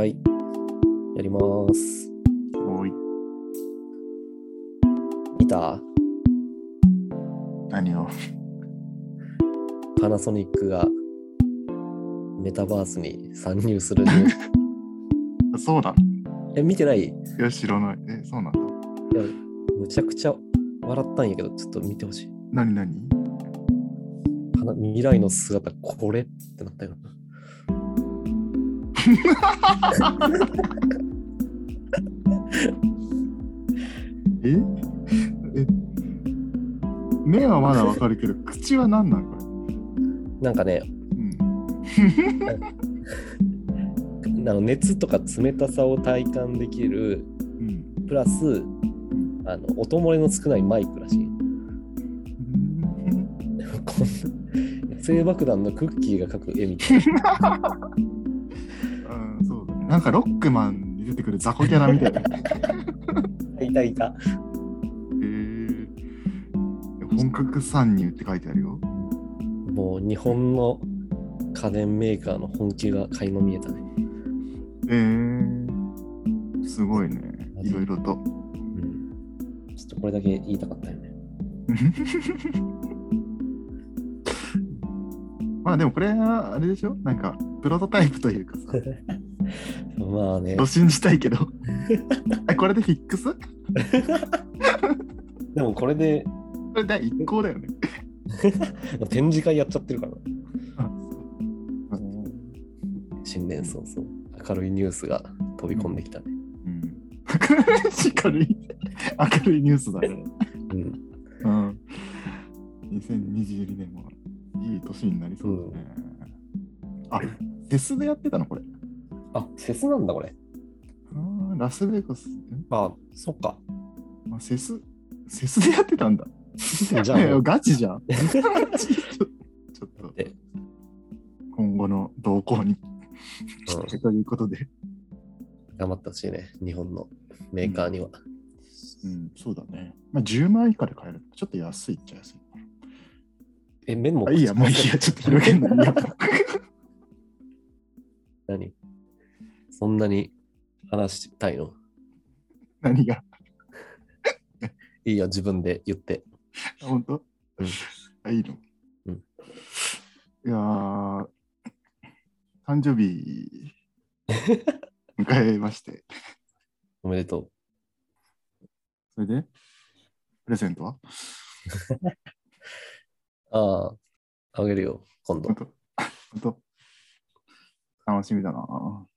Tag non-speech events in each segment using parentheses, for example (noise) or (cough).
はい。やります。おい、見た？何を？パナソニックがメタバースに参入する (laughs) そうだ。え、見てない？いいや、知らない。え、そうなんだ。や、むちゃくちゃ笑ったんやけど、ちょっと見てほしい。何何？未来の姿、これってなったよな。(laughs) え？え？目はまだわかるけど、口は何なんこれ？なんかね、うん。あの (laughs) 熱とか冷たさを体感できる、うん。プラス、あの音漏れの少ないマイクらしい。(laughs) こんな野生爆弾のクッキーが描く絵みたいな。なんかロックマンに出てくる雑魚キャラみたいな。いたいた。えー、本格参入って書いてあるよ。もう日本の家電メーカーの本気が垣間見えたね。えー、すごいね。いろいろと。うん。ちょっとこれだけ言いたかったよね。(laughs) まあでもこれはあれでしょ？なんかプロトタイプというかさ、(laughs) まあねと。信じたいけど。(laughs) えこれでフィックス？こ (laughs) でもこれでれ第一項だよね。(laughs) 展示会やっちゃってるから。あ新年早々、明るいニュースが飛び込んできたね。うん。明るい、明るいニュースだね。うん。うん。2022年もいい年になりそうだね。あ、フェスでやってたのこれ。あ、フェスなんだ、これ。あーラスベガス。んあ、そっか。あ、セス、セスでやってたんだ。じゃあもう、(laughs) ガチじゃん。(laughs) ちょっとで、今後の動向にということで。頑張ってほしいね、日本のメーカーには。うん、そうだね。まあ、10万円以下で買える。ちょっと安いっちゃ安い。え、メモあいいや、もういいや、ちょっと広げんのいいや。(laughs) 何？そんなに話したいの？何が？いいよ、自分で言って。あ本当、うんあ、いいの、うんいやー、誕生日 (laughs) 迎えまして。おめでとそれで、プレゼントは？う。(laughs) ああ、あげるよ、今度本。当？本当？楽しみだな。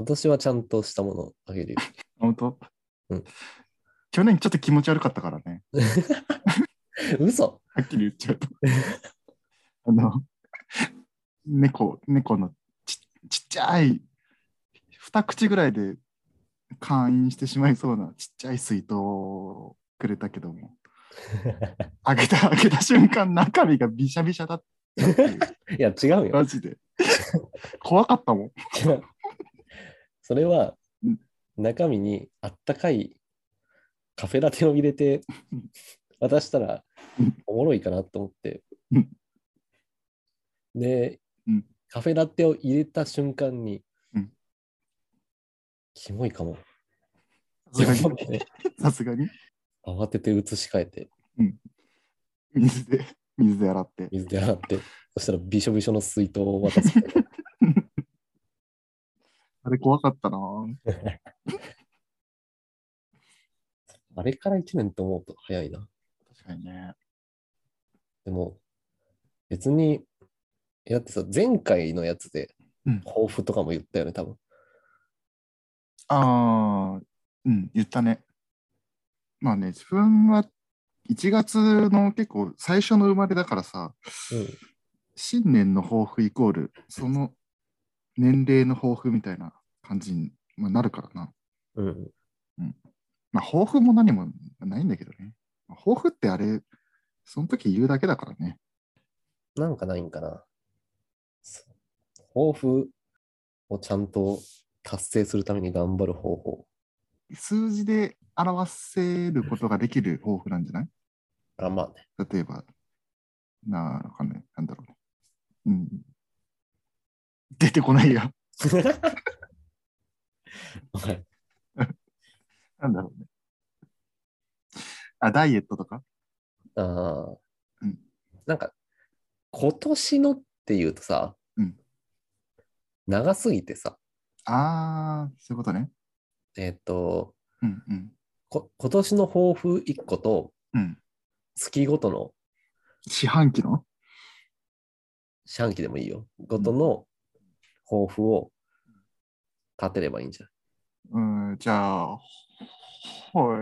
今年はちゃんとしたものあげるよ。(laughs) 本当、うん去年ちょっと気持ち悪かったからね。(laughs) 嘘はっきり言っちゃうと。あの、猫、猫のちちっちゃい、二口ぐらいで会員してしまいそうなちっちゃい水筒をくれたけども、(laughs) 開けた、開けた瞬間中身がびしゃびしゃだったいう。いや、違うよ。マジで。怖かったもん。それはうん、中身にあったかいカフェラテを入れてうん。渡したらうん。おもろいかなと思って。うん。でうん、カフェラテを入れた瞬間にうん、キモいかも。さすがに。慌てて移し替えて、水で、水で洗って。水で洗って、そしたらびしょびしょの水筒を渡す。(laughs) あれ怖かったな (laughs) あれから1年と思うと早いな。確かにね。でも、別に、だってさ、前回のやつでうん、抱負とかも言ったよね、多分。ああ、うん、言ったね。まあね、自分は1月の結構最初の生まれだからさ、うん。新年の抱負イコール、その年齢の抱負みたいな感じにまあなるからな。うん。まあ、抱負も何もないんだけどね。まあ抱負ってあれ、その時言うだけだからね。なんかないんかな。抱負をちゃんと達成するために頑張る方法。数字で表せることができる抱負なんじゃない？あ、まあね。例えば、なあ、わかんない。なんだろうね。うん。出てこないや。(laughs) はい (laughs) なんだろうね。あ、ダイエットとか？ああ、うんなんか、今年のっていうとさ、うん長すぎてさ、ああ、そういうことね。えっ、とうんうん。こ、今年の抱負1個と、うん。月ごとの四半期の？四半期でもいいよ、ごとの抱負を立てればいいんじゃん。うん、じゃあ、ほえ。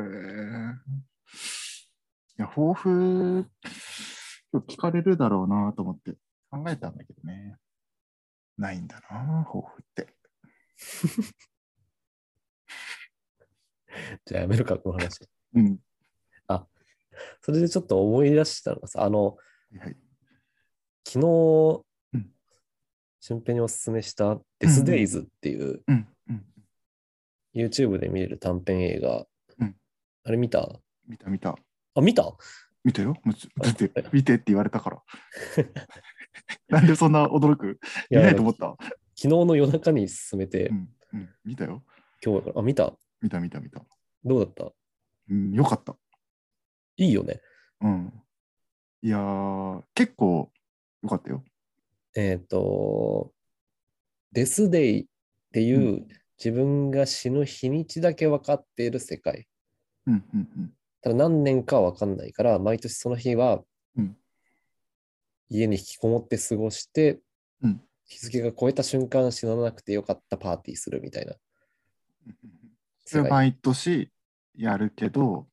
いや、抱負、今日聞かれるだろうなと思って考えたんだけどね。ないんだな、抱負って。(laughs) じゃあやめるか、この話。うん。それでちょっと思い出したのがさ、あの、はい。昨日、うん俊平におすすめしたデスデイズっていううん。うん。YouTube で見れる短編映画、うんあれ見た？見た見た。あ、見た？見たよ。もちだって、見てって言われたから。(laughs) なんでそんな驚く？い見ないと思った？昨日の夜中に進めて、うん。うん。見たよ。今日だから、あ、見た？見た見た見た。どうだった？うん、よかった。いいよね。うん。いやー、結構よかったよ。えっ、と、デスデイっていう、う自分が死ぬ日にちだけ分かっている世界。うんうんうん。ただ何年かは分かんないから、毎年その日はうん家に引きこもって過ごして、うん日付が超えた瞬間死ななくてよかったパーティーするみたいな。それ毎年やるけど、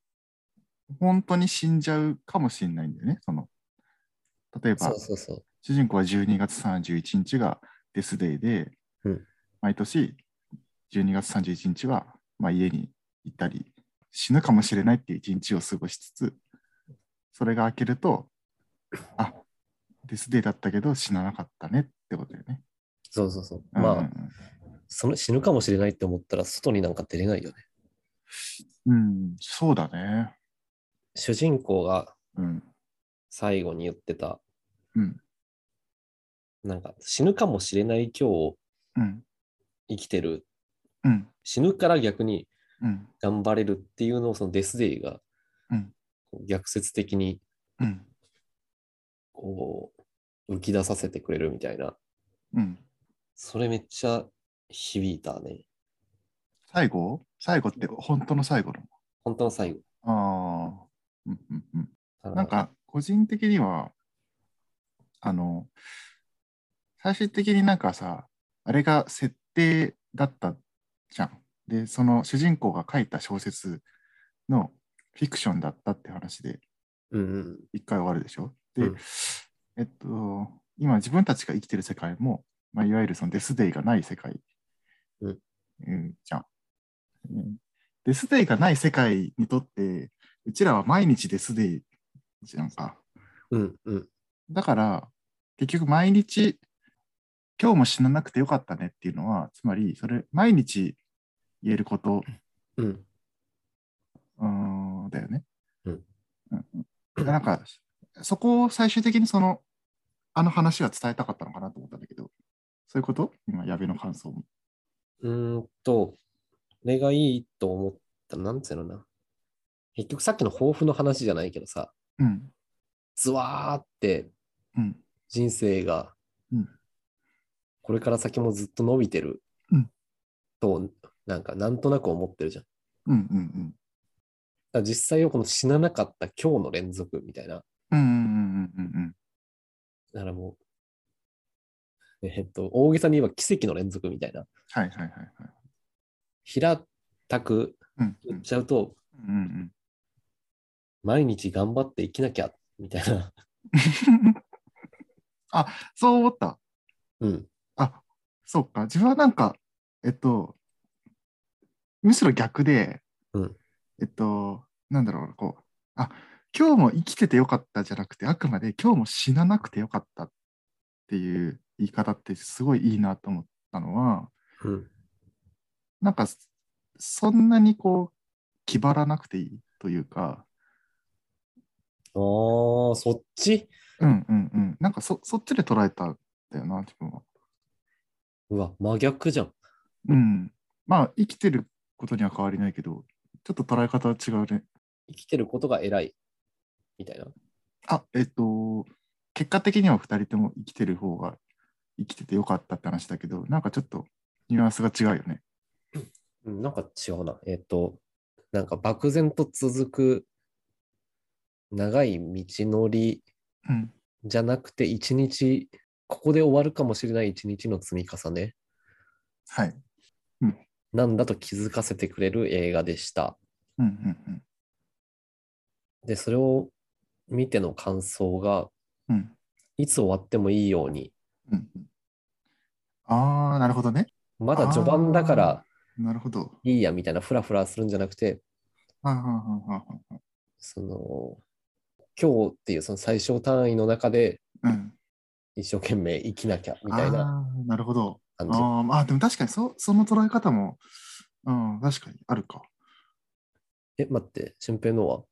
本当に死んじゃうかもしれないんだよね。その例えば。主人公は12月31日がデスデイで、うん毎年12月31日は、まあ、家に行ったり、死ぬかもしれないっていう一日を過ごしつつ、それが明けると、あデスデイだったけど死ななかったねってことだよね。そうそうそう。うんまあ、その死ぬかもしれないって思ったら外になんか出れないよね。うん、そうだね。主人公がうん。最後に言ってた、うん。なんか死ぬかもしれない今日をうん。生きてる、うん。死ぬから逆にうん。頑張れるっていうのをそのデスデイが逆説的にうん。こう浮き出させてくれるみたいな。うん。それめっちゃ響いたね。最後？最後って本当の最後の？本当の最後。ああ。うんうんうん。なんか、個人的には、あの、最終的になんかさ、あれが設定だったじゃん。で、その主人公が書いた小説のフィクションだったって話でうんうん。一回終わるでしょ？で、うんえっと、今自分たちが生きてる世界も、まあ、いわゆるそのデスデイがない世界、うんうんじゃん。うんデスデイがない世界にとって、うちらは毎日デスデイじゃんか。うんうん。だから、結局毎日、今日も死ななくてよかったねっていうのは、つまり、それ、毎日言えることうん。うーんだよね。うんうんうんなんか、そこを最終的にその、あの話は伝えたかったのかなと思ったんだけど、そういうこと？今、矢部の感想も。うーんと、俺がいいと思った、なんつうのな。結局さっきの抱負の話じゃないけどさ、うん。ズワーってうん。人生がうん、これから先もずっと伸びてるうんと、なんかなんとなく思ってるじゃん。だかうんうんら実際はこの死ななかった今日の連続みたいな。うん。うんうんうんうんうんだからもう、えっと、大げさに言えば奇跡の連続みたいな。はいはいはいはい。平たくうん言っちゃうと、うんうん毎日頑張って生きなきゃ、みたいな。うん。あ、そう思った。うん。あ、そうか。自分はなんか、えっと、むしろ逆で、うんえっと、なんだろう、こう、あ、今日も生きててよかったじゃなくて、あくまで今日も死ななくてよかったっていう言い方ってすごいいいなと思ったのは、うん。なんか、そんなにこう、気張らなくていいというか、ああ、そっち？うんうんうん。なんかそそっちで捉えたんだよな、自分は。うわ、真逆じゃん。うん。まあ、生きてることには変わりないけど、ちょっと捉え方は違うね。生きてることが偉い。みたいな。あ、えっと、結果的には2人とも生きてる方が生きててよかったって話だけど、なんかちょっとニュアンスが違うよね。うん、なんか違うな。えっ、と、なんか漠然と続く長い道のりうん。じゃなくて、一日、ここで終わるかもしれない一日の積み重ねはい。なんだと気づかせてくれる映画でした。うんうんうん。で、それを見ての感想が、うんいつ終わってもいいように、うんうん、ああ、なるほどね。まだ序盤だからなるほど。いいやみたいなフラフラするんじゃなくて、その、今日っていうその最小単位の中でうん。一生懸命生きなきゃみたいなああ、なるほど。感じ。ああ、でも確かにそその捉え方も、うん、確かにあるか。え、待って、俊平のは？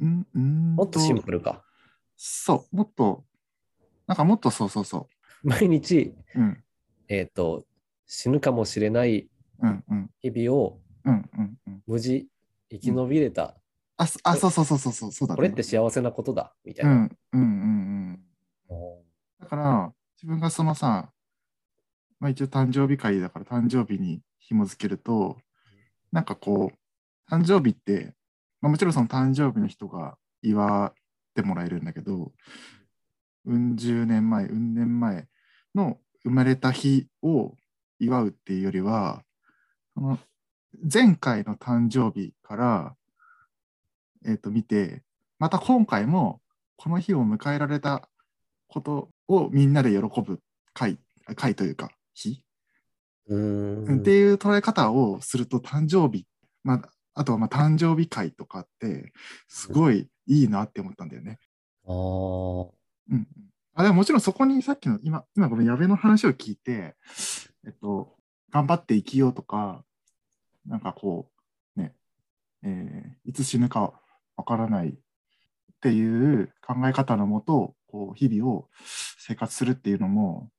うん、うんもっとシンプルか。そう、もっと、なんかもっとそうそうそ毎日、う。うん、えっ、と、死ぬかもしれない日々を無事生き延びれた。あ、そあそうそうそうそうそう、そうだね。これって幸せなことだ、みたいうな。ん、うん、うん、うん。だから、自分がそのさ、まあ一応誕生日会だから誕生日に紐づけると、なんかこう、誕生日って、まあ、もちろんその誕生日の人が祝ってもらえるんだけど、うん十年前、うん年前の生まれた日を祝うっていうよりは、その前回の誕生日から、えっと見て、また今回もこの日を迎えられたことをみんなで喜ぶ会、会というか日、うーん。っていう捉え方をすると誕生日、まあ、あとはまあ誕生日会とかってすごいいいなって思ったんだよね。あー。うん、あでももちろんそこにさっきの今、今ごめん、矢部の話を聞いて、えっと、頑張って生きようとか、なんかこう、ね、えーいつ死ぬかわからないっていう考え方のもと、こう日々を生活するっていうのも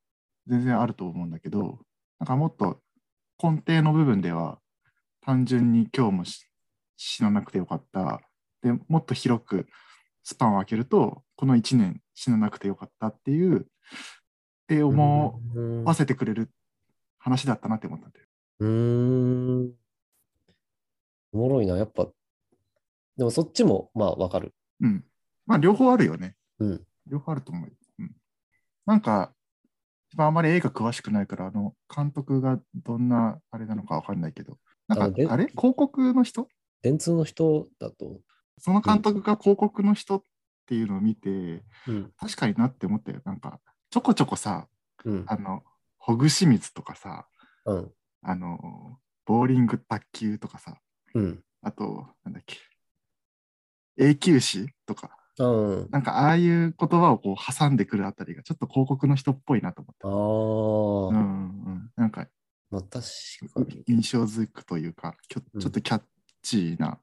全然あると思うんだけど、なんかもっと根底の部分では、単純に今日もし死ななくてよかった。でもっと広くスパンを空けると、この1年死ななくてよかったっていう、って思うんわせてくれる話だったなって思ったんだよ。うーん。おもろいな、やっぱ。でもそっちも、まあ、わかる。うん。まあ、両方あるよね。うん。両方あると思うよ。うん。なんか、あんまり映画詳しくないから、あの、監督がどんなあれなのかわかんないけど、なんか、あれ？広告の人？電通の人だと、その監督が広告の人っていうのを見て、うん。確かになって思ったよ。なんか、ちょこちょこさ、うん。あの、ほぐし水とかさ、うん。あの、ボーリング卓球とかさ、うん。あと、なんだっけ、永久歯とか、うん。なんかああいう言葉をこう挟んでくるあたりがちょっと広告の人っぽいなと思った。ああ、うんうん、なんかまあ、確かに。印象づくというか、きょうんちょっとキャッチーな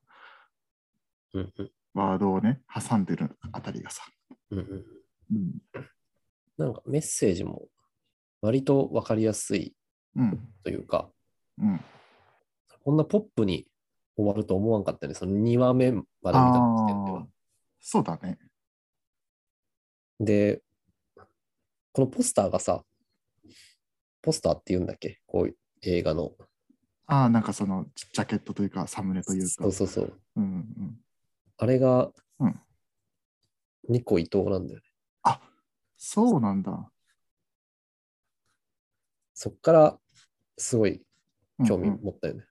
うんうん。ワードをね、挟んでるあたりがさ。うんうん。うん。なんかメッセージも割とわかりやすいうん。というか、うん。こんなポップに終わると思わんかったね。その2話目まで見た時点ではああ。、そうだね。で、このポスターがさ、ポスターって言うんだっけ？こういう映画の。ああ、なんかそのジャケットというか、サムネというか。そうそうそう。うんうん。あれがうんニコ伊藤なんだよね。あそうなんだ。そっからすごい興味うんうん持ったよね。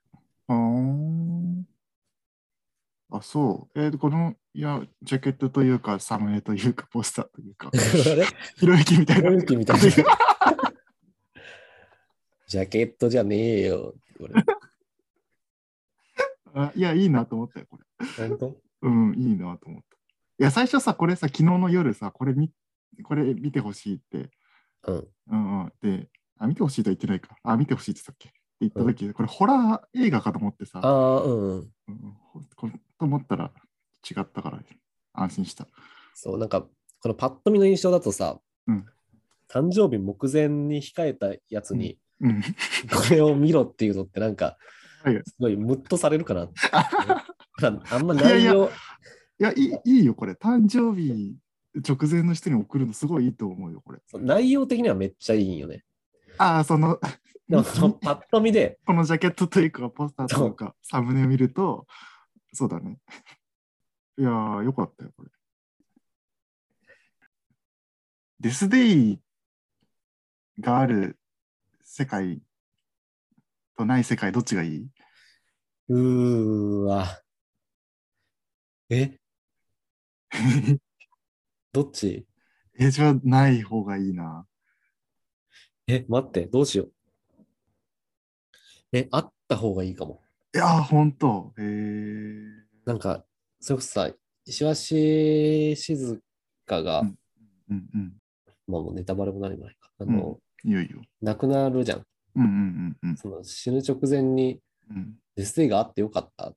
あーあ、そう。えーこの、いや、ジャケットというか、サムネというか、ポスターというか、(laughs) ひろゆきみたいな。ひろゆきみたいな (laughs) ジャケットじゃねえよ。これあいや、いいなと思ったよ、これ。本当？うん、いいなと思った。いや、最初さ、これさ、昨日の夜さ、これ見これ見てほしいって、うん。うんうん。で、あ、見てほしいとは言ってないか。あ、見てほしいって言ったっけ？って言った時、これホラー映画かと思ってさ、ああ、うんうん。うんと思ったら違ったから安心した。そう、なんか、このパッと見の印象だとさ、うん誕生日目前に控えたやつに、うん。これを見ろっていうのってなんか、はいすごいムッとされるかな。(laughs) あんま内容、いや、いいいいよ、これ。誕生日直前の人に送るのすごいいいと思うよ、これ。内容的にはめっちゃいいんよね。ああ、その、でもそのパッと見で、(laughs) このジャケットというか、ポスターとか、サムネ見ると、そうだね。いやー、よかったよ、これ。デスデイがある世界とない世界、どっちがいい？うーわ。え？(laughs) どっち？え、じゃあない方がいいな。え、待って、どうしよう。え、あった方がいいかも。いやー、ほんと。へーなんか、それこそさ、石橋静香が、うんうんうん。まあもうネタバレも何もないか。あの、いいよいいよ。亡くなるじゃん。うんうんうんその死ぬ直前にうん。うん、デスデイがあってよかった。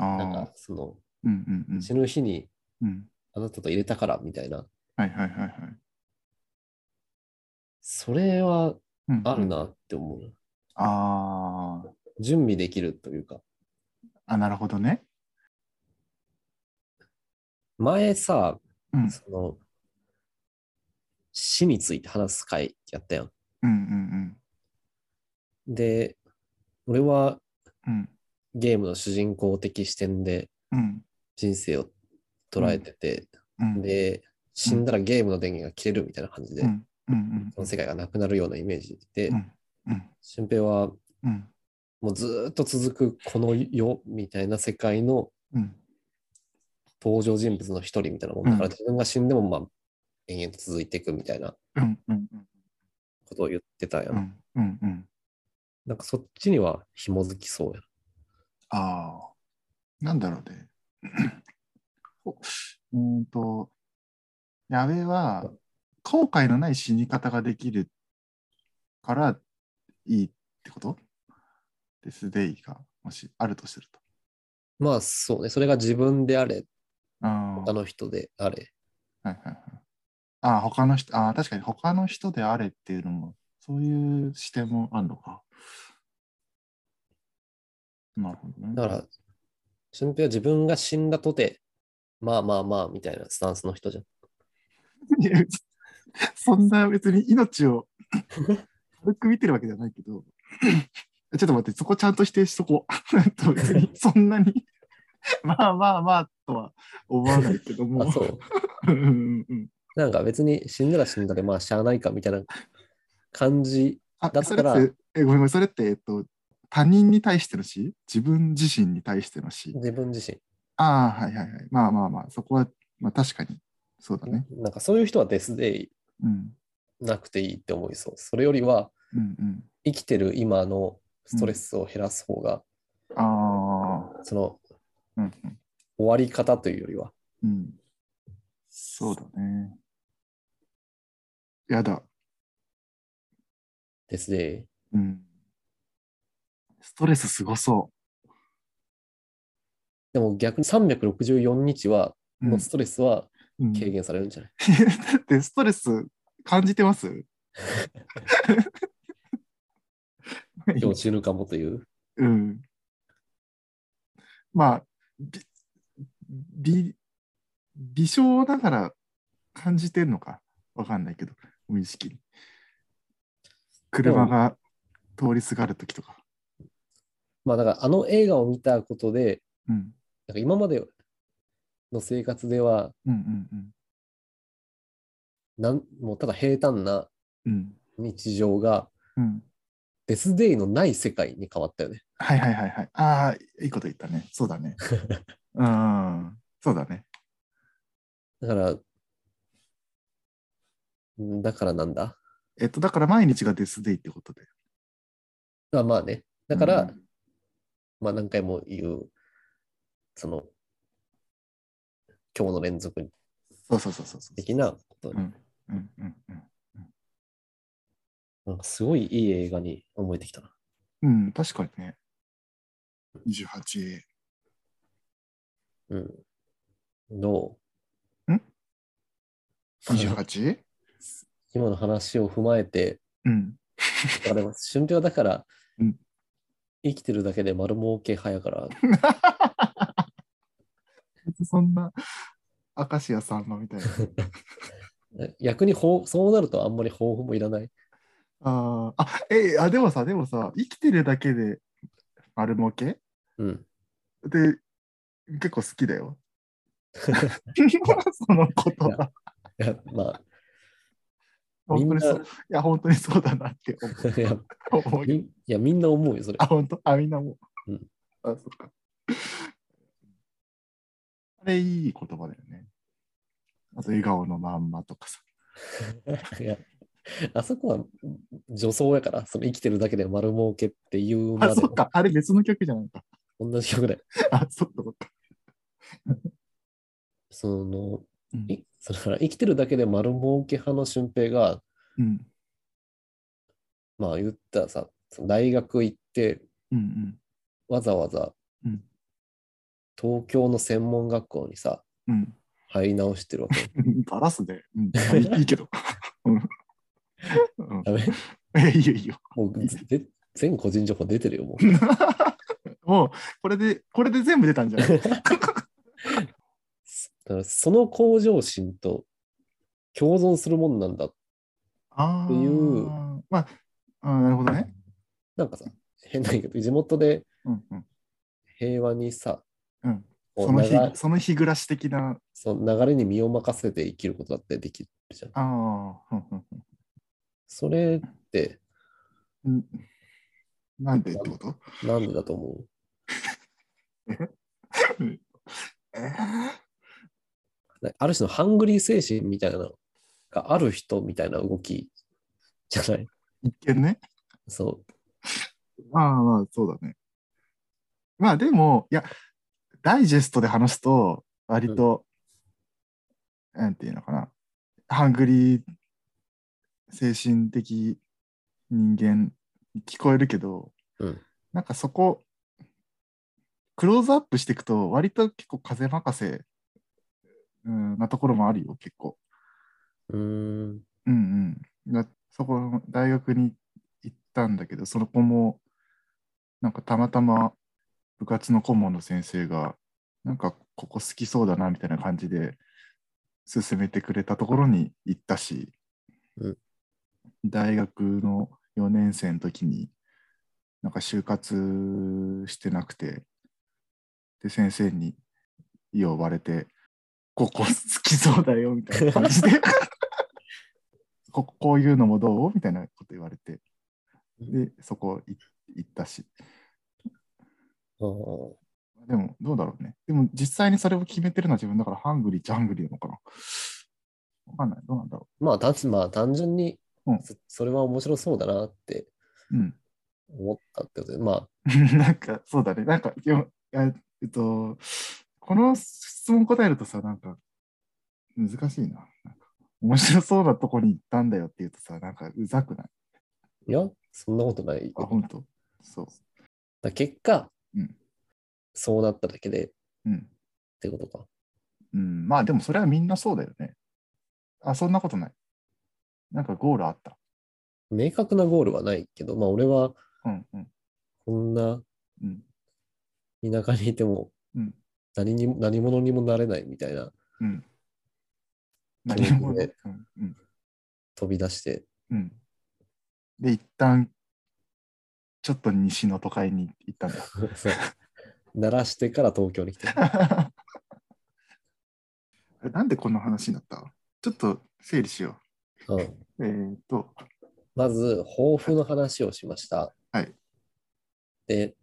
あなんあか、、その、うんうんうん。死ぬ日にうん。あなたと入れたからみたいな。はいはいはいはい。それはうんうんある。なって思う。あー準備できるというか。あ、なるほどね。前さ、うん。その、死について話す回やったやん。うんうんで、俺はうん。ゲームの主人公的視点でうん。人生を捉えてて、うん。で、死んだらゲームの電源が切れるみたいな感じで、うん。うんその世界がなくなるようなイメージで、俊平はうん。もうずーっと続くこの世みたいな世界のうん登場人物の一人みたいなもんだから、うん自分が死んでもまあ延々と続いていくみたいなことを言ってたやん。うんうんうんなんかそっちには紐づきそうや。ああ、なんだろうね。(coughs) ほうーんと、矢部は後悔のない死に方ができるからいいってこと？デスデイがもしあるとすると。まあそうね、それが自分であれ、あ他の人であれ。はいはいはい。ああ、他の人、ああ、確かに他の人であれっていうのも、そういう視点もあるのか。なるほどね。だから、俊平は自分が死んだとて、まあまあまあみたいなスタンスの人じゃん。いやそんな別に命を軽く見てるわけじゃないけど、ちょっと待って、そこちゃんと否定しとこう。(laughs) 別にそんなに、(laughs) まあまあまあとは思わないけども。あ、そう。(laughs) うんうんうんなんか別に死んだら死んだで、まあしゃあないかみたいな感じ。あだったらえごめんごめん、それって、えっと、他人に対しての死？自分自身に対しての死？自分自身。ああ、はいはいはい。まあまあまあ、そこは、まあ確かに、そうだね。なんかそういう人はデスデイうん。なくていいって思いそう。それよりはうんうん。生きてる今のストレスを減らす方が、ああ、そのうん終わり方というよりは、うん。うん。そうだね。やだ。デスデイ。うん。ストレスすごそでも逆に364日は、う。うんのストレスはうん軽減されるんじゃない、だってストレス感じてます？(laughs) 今日死ぬかもという。うん。まあ、び、び、微小ながら感じてんのか？わかんないけど、無意識に。車が通りすがるときとか。まあだからあの映画を見たことで、うん。なんか今までの生活ではうんうんうん。なん、もうただ平坦なうん。日常がうん。デスデイのない世界に変わったよね。はいはいはいはい。ああ、いいこと言ったね。そうだね。(laughs) うん。そうだね。だから、んだからなんだ？えっと、だから毎日がデスデイってことで。まあまあね。だから、うんまあ何回も言う、その、今日の連続そうそうそうそうそう。的なこと、うんうんうんうん。なんかすごいいい映画に思えてきたな。うん、確かにね。28。うん。ど 28? う今の話を踏まえて、うん。あでも春平はだから、うん生きてるだけで丸儲け派やから、(laughs) そんな、明石家さんのみたいな。(laughs) 逆にほうそうなるとあんまり抱負もいらない？あーあ、え、あ、でもさ、でもさ、生きてるだけで丸儲け？うん。で、結構好きだよ。(laughs) その言葉。いや、まあ、本当にそう。いや、本当にそうだなって思う (laughs) いや、みんな思うよ、それあ、。本当？あ、みんなもう。うんあ、そっか。あれ、いい言葉だよね。あと、笑顔のまんまとかさ。(laughs) いや、あそこは女装やから、その生きてるだけで丸儲けっていうまあ、でそっか。あれ、別の曲じゃないか。同じ曲で。(laughs) あ、そっか、そっか。(laughs) その、うんいそれから生きてるだけで丸儲け派の俊平が、うん。まあ言ったらさ、大学行って、うんわざわざうん。東京の専門学校にさ、うん。入り直してるわけ。うん。バラすで。うん。あいいけど。(laughs) うん。うんダメえ、いいよ、いいよ。もうぜ全個人情報出てるよ、もう。もう、これで、これで全部出たんじゃない？(laughs) だからその向上心と共存するもんなんだ。ああ。っていうまあ、あーなるほどね。なんかさ、変なんやけど、地元で。平和にさ、うん。こうその日流、その日暮らし的な。その流れに身を任せて生きることだってできるじゃん。ああ。うんうんそれってうんなんでってこと？なんでだと思えう？(laughs) (laughs) ある種のハングリー精神みたいなのがある人みたいな動きじゃない？(laughs) 一見ね。そまあまあ、そうだね。まあでも、いや、ダイジェストで話すと、割と、なんていうのかな、ハングリー精神的人間に聞こえるけど、うん。なんかそこ、クローズアップしていくと、割と結構風任せ、うん、なところもあるよ、結構。う。ん。うんうん。だそこの大学に行ったんだけど、その子も、なんかたまたま部活の顧問の先生が、なんかここ好きそうだなみたいな感じで勧めてくれたところに行ったし、うん大学の4年生の時に、なんか就活してなくて、で、先生に呼ばれて、ここ好きそうだよみたいな感じで (laughs) ここういうのもどう？みたいなこと言われて、で、そこい行ったし。でも、どうだろうね。でも、実際にそれを決めてるのは自分だから、ハングリー、ジャングリーなのかな。わかんない。どうなんだろまあ単純まあ単純にうんそそれは面白そうだなってう。うん。思ったってことで、まあ (laughs) なんか、そうだね。なんか、いやえっと、この質問答えるとさ、なんか、難しいな。なんか面白そうなとこに行ったんだよって言うとさ、なんか、うざくない？いや、そんなことないよ。あ、本当？そう。だ結果、うんそうなっただけでっうん。てことか。うん。まあ、でもそれはみんなそうだよね。あ、そんなことない。なんかゴールあった？明確なゴールはないけど、まあ俺はうんうん。こんなうん。田舎にいてもうん何にも何者にもなれないみたいなうん。何もで。飛び出して、うん。で、一旦、ちょっと西の都会に行ったんだ。(laughs) そう鳴らしてから東京に来て。あ (laughs) れなんでこんな話になった？ちょっと整理しようん、う。えーっと、まず、抱負の話をしました。はい。で、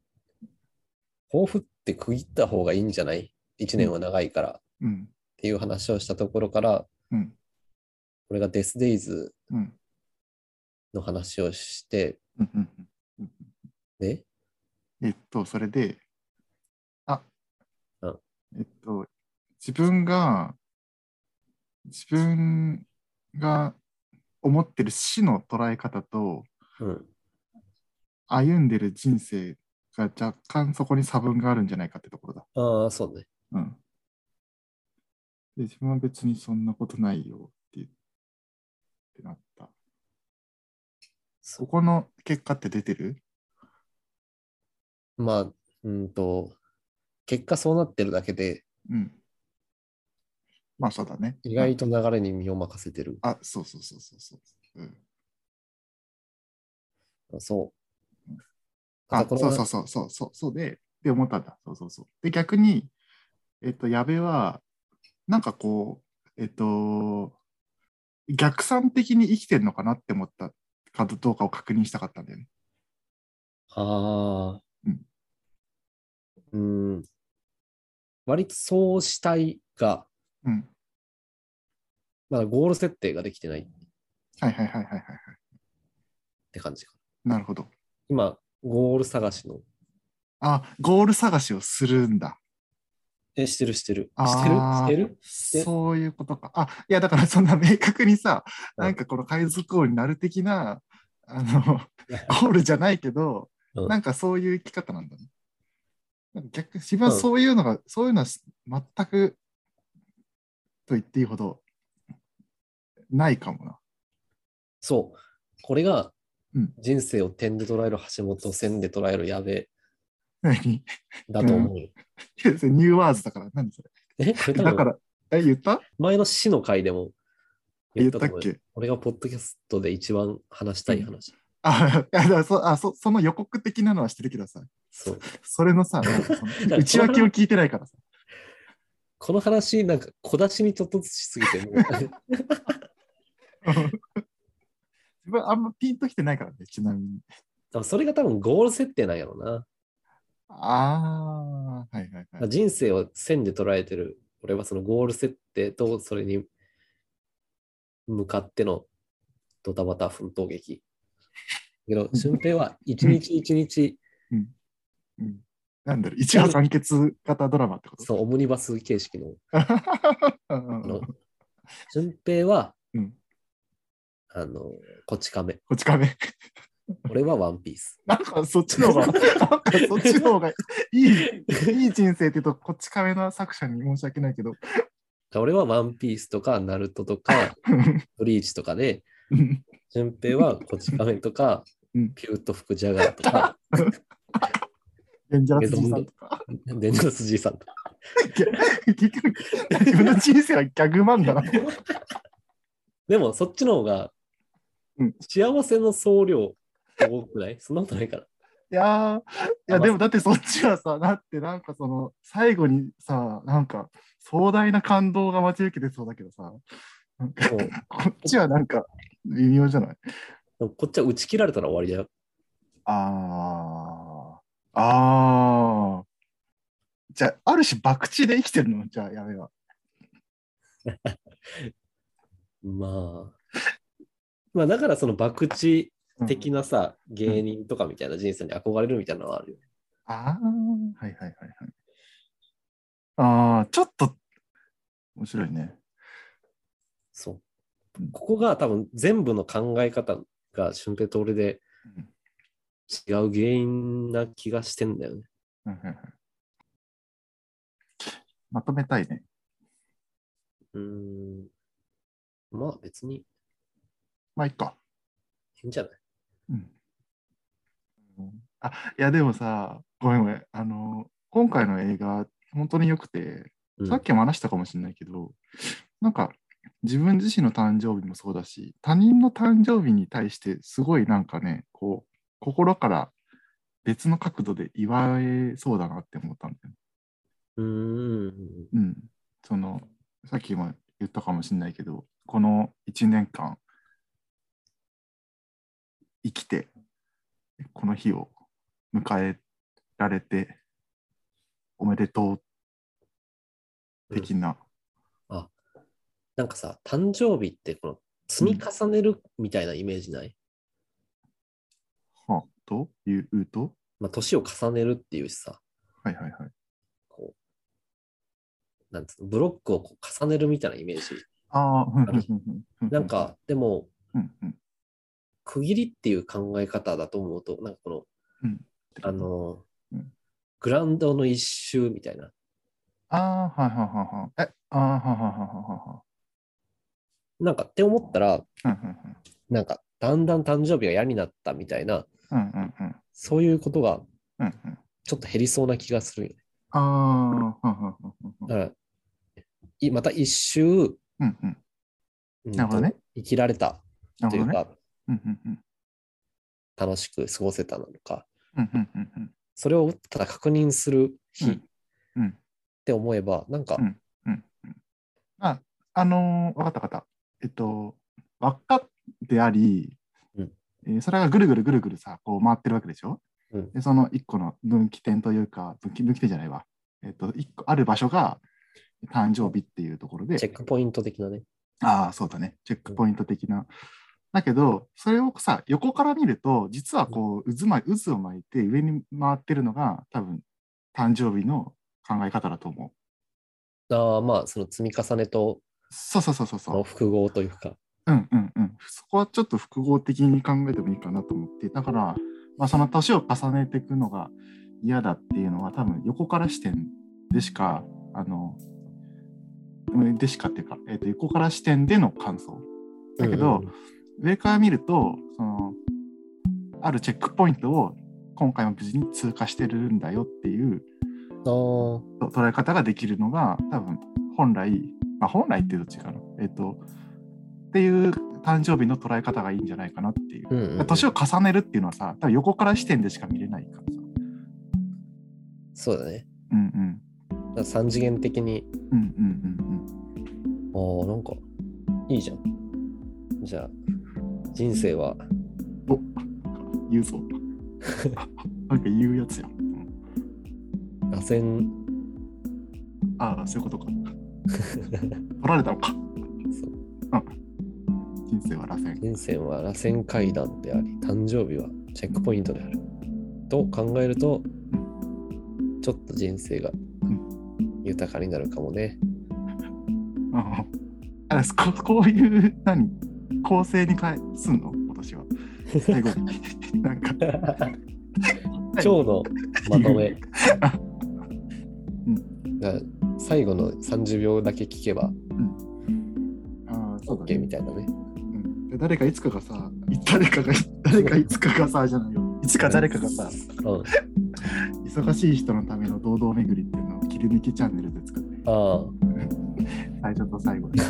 抱負って区切った方がいいんじゃない？一年は長いから。っうん、ていう話をしたところから、うん、これがデスデイズうん、の話をして、うん、うんうん。で、えっと、それで、あ、うん。えっと、自分が、自分が思ってる死の捉え方と、うん、歩んでる人生が若干そこに差分があるんじゃないかってところだ。ああ、そうね。うん。で、自分は別にそんなことないよって言っってなった。そここの結果って出てる？まあ、うんと、結果そうなってるだけで、うん。まあそうだね。意外と流れに身を任せてる。あ、そうそうそうそうそう。うん、そう。あ、そうそうそうそうそうそうで、で思ったんだ。そうそうそう。で、逆に、えっと、矢部は、なんかこう、えっと、逆算的に生きてるのかなって思ったかどうかを確認したかったんだよね。ああ。うん。うん。割とそうしたいが、うん。まだゴール設定ができてないっはいはいはいはいはいはい。て感じか。なるほど。今、ゴール探しの。あ、ゴール探しをするんだ。え、してるしてる。あしてる？ーしてる？そういうことか。あ、いや、だからそんな明確にさ、うんなんかこの海賊王になる的な、あの、ゴールじゃないけど、うんなんかそういう生き方なんだね。なんか逆自分はそういうのが、そういうのは全くと言っていいほどないかもな。そう。これがうん。人生を点で捉える橋本、線で捉える矢部何？だと思うよ。(laughs) ニューワーズだから、何それ？え、こだから、え、言った？前の死の回でも言ったっと思うよ。け？俺がポッドキャストで一番話したい話。あ、いやだからそあそその予告的なのはしてるけどさ、そう。それのさ、の (laughs) ら内訳を聞いてないからさ。この話、なんか小出しにちょっとずつしすぎて、もう (laughs) 自分あんまピンときてないからね、ちなみに。多分それが多分ゴール設定なんやろうな。ああ、はいはいはい。人生を線で捉えてる。俺はそのゴール設定とそれに向かってのドタバタ奮闘劇。けど、俊平は一日一日、うん、なんだろう、一話完結型ドラマってこと？そう、オムニバス形式の。(laughs) 俊平は、うんあの、こち亀。こち亀。俺はワンピース。なんかそっちの方が、なんかそっちの方がいい、いい人生って言うと、こっち亀の作者に申し訳ないけど。俺はワンピースとか、ナルトとか、(laughs) ブリーチとかで、うん順平はこち亀とか、うんピュートフクジャガーとか、デンジャラスじいさんとか。デンジャラスじいさんとか。結局、自分の人生はギャグ漫画なの。でも、そっちの方がうん、幸せの総量多くない？そんなことないから。いやー、いやでもだってそっちはさ、だってなんかその、最後にさ、なんか壮大な感動が待ち受けてそうだけどさ、こっちはなんか微妙じゃない？こっちは打ち切られたら終わりだよ。あー、あー。じゃあ、ある種、博打で生きてるの？じゃあ、やめは。(laughs) まあ。まあ、だからその博打的なさ、芸人とかみたいな人生に憧れるみたいなのはあるよ。あー、はいはいはいはい。あー、ちょっと、面白いね。そう。ここが多分全部の考え方が俊平と俺でうん違う原因な気がしてんだよね。うんうんうんまとめたいね。うーん。まあ別にいまあ、いっか。いんじゃない？うん。あ、いや、でもさ、ごめんごめん。あの、今回の映画、本当に良くて、うんさっきも話したかもしれないけど、なんか、自分自身の誕生日もそうだし、他人の誕生日に対して、すごいなんかね、こう、心から別の角度で祝えそうだなって思ったんだよね。うーん。うん。その、さっきも言ったかもしれないけど、この1年間、生きて、この日を迎えられて、おめでとう的な。なんかさ、誕生日ってこの積み重ねるみたいなイメージない、はというと、まあ年を重ねるっていうしさ、はいはいはい。こう、なんつうの、ブロックをこう重ねるみたいなイメージ。ああ、うんあるうんうんうん。なんか、でも、うんうん区切りっていう考え方だと思うと、なんかこの、うんあの、うんグラウンドの一周みたいな。ああ、はいはいはいはい。え、ああ、はいはいはいはいなんかって思ったら、はいはい。うんうんうんなんかだんだん誕生日が嫌になったみたいな、うんうんうん。そういうことが。ちょっと減りそうな気がするよね。ああ、うんうんうんうんだから、いまた一周、うんうん。うんなるほどね生きられた。というか。楽しく過ごせたのか。それをただ確認する日って思えば、なんか、うんうんうん。あ、あのー、わかったわかった。えっと、輪っかであり、うんえーそれがぐるぐるぐるぐるさ、こう回ってるわけでしょ？うんで、その一個の分岐点というか、分岐分岐点じゃないわ。えっと、一個ある場所が誕生日っていうところで、チェックポイント的なね。ああ、そうだね。チェックポイント的な。だけど、それをさ、横から見ると、実はこう、渦巻い渦を巻いて上に回ってるのが、多分、誕生日の考え方だと思う。ああ、まあ、その積み重ねとそうそうそうそうそう。の複合というか、うんうんうん。そこはちょっと複合的に考えてもいいかなと思って、だから、まあ、その年を重ねていくのが嫌だっていうのは、多分横から視点でしか、あの、うんでしかっていうか、えっと横から視点での感想。だけど、うんうん上から見ると、その、あるチェックポイントを今回も無事に通過してるんだよっていう捉え方ができるのが、多分本来、まあ、本来っていうと違うの。えっ、と、っていう誕生日の捉え方がいいんじゃないかなっていう。うんうんうん年を重ねるっていうのはさ、多分横から視点でしか見れないからさ。そうだね。うんうん。三次元的に、うんうんうんああ、なんか、いいじゃん。じゃあ、人生は、うん。お言うぞ。(laughs) なんか言うやつやん。うん螺旋、ああ、そういうことか。取られたのか。人生は螺旋。人生は螺旋階段であり、誕生日はチェックポイントである。と考えると、ちょっと人生がん豊かになるかもね。あああここういう何？構成に変えすんの？今年は。最後に。(laughs) なんか。今日のまとめ (laughs) うんが最後の30秒だけ聞けばああ、そうだ OK ね。みたいなね。うんで誰かいつかがさ、誰かが、誰かいつかがさ、じゃないよ。いつか誰かがさ、うん、忙しい人のための堂々巡りっていうのを切り抜きチャンネルで作って、ああ、(laughs) 最初と最後で。